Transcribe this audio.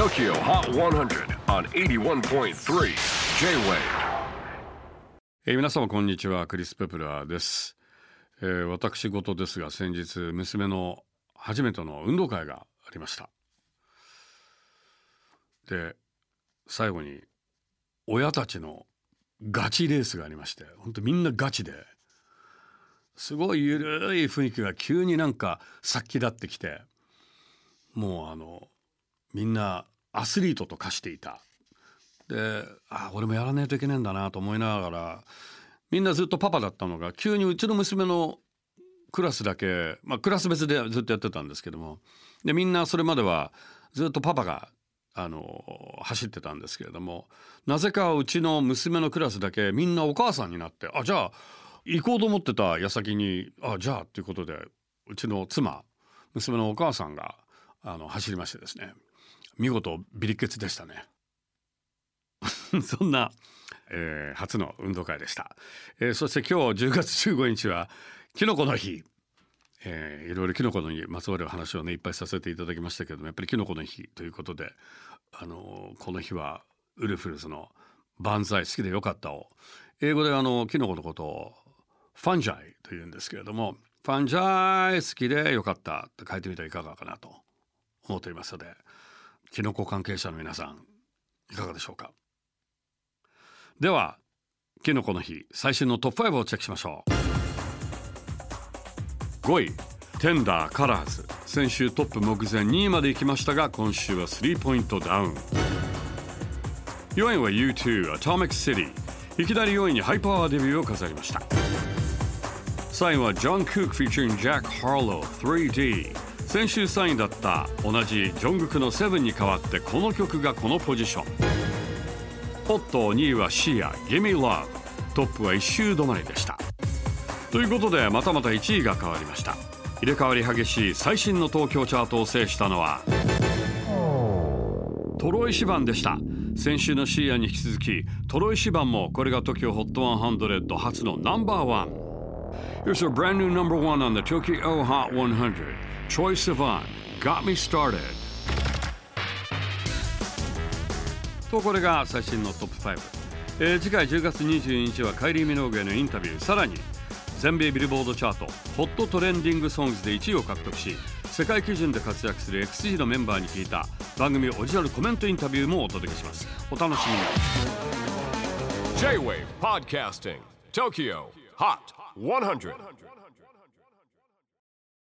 TOKYO HOT 100 on 81.3 J-WAVE えー皆様こんにちはクリス・ペプラーです、えー私事ですが先日娘の初めての運動会がありました。で最後に親たちのガチレースがありまして本当みんなガチですごいゆるい雰囲気が急になんか殺気立ってきてもうあのみんなアスリートと化していた。であ俺もやらないといけないんだなと思いながらみんなずっとパパだったのが急にうちの娘のクラスだけ、まあ、クラス別でずっとやってたんですけどもでみんなそれまではずっとパパがあの走ってたんですけれどもなぜかうちの娘のクラスだけみんなお母さんになってあじゃあ行こうと思ってた矢先にあじゃあっていうことでうちの妻娘のお母さんがあの走りましてですね。見事ビリケツでしたね。そんな、えー初の運動会でした、えーそして今日10月15日はキノコの日、えーいろいろキノコの日まつわる話をねいっぱいさせていただきましたけどもやっぱりキノコの日ということで、あのーこの日はウルフルズの「万歳好きでよかった」を。英語であのキノコのことをファンジャイというんですけれどもファンジャイ好きでよかったって書いてみたらいかがかなと思っていますのでキノコ関係者の皆さんいかがでしょうか？ではキノコの日最新のトップ5をチェックしましょう。5位テンダーカラーズ。先週トップ目前2位まで行きましたが今週は3ポイントダウン。4位は U2 Atomic City いきなり4位にハイパワーデビューを飾りました。3位はジョン・クーク featuring Jack Harlow 3D 先週3位だった同じジョングクの7に代わってこの曲がこのポジション。ポット2位はシア Gimme Love トップは1周止まりでした。ということでまたまた1位が変わりました。入れ替わり激しい最新の東京チャートを制したのはトロイシバンでした。先週のシーアに引き続きトロイシバンもこれが TOKYOHOT100 初のナンバーワン。Here's a brand new number one on the Tokyo Hot 100 Troy Sivan Got Me Started. とこれが最新のトップ5、えー次回10月22日はカイリー・ミノーグへのインタビュー。さらに全米ビルボードチャートホットトレンディングソングスで1位を獲得し世界基準で活躍する XG のメンバーに聞いた番組オリジナルコメントインタビューもお届けします。お楽しみに。J-WAVE PODCASTING TOKYO. HOT 100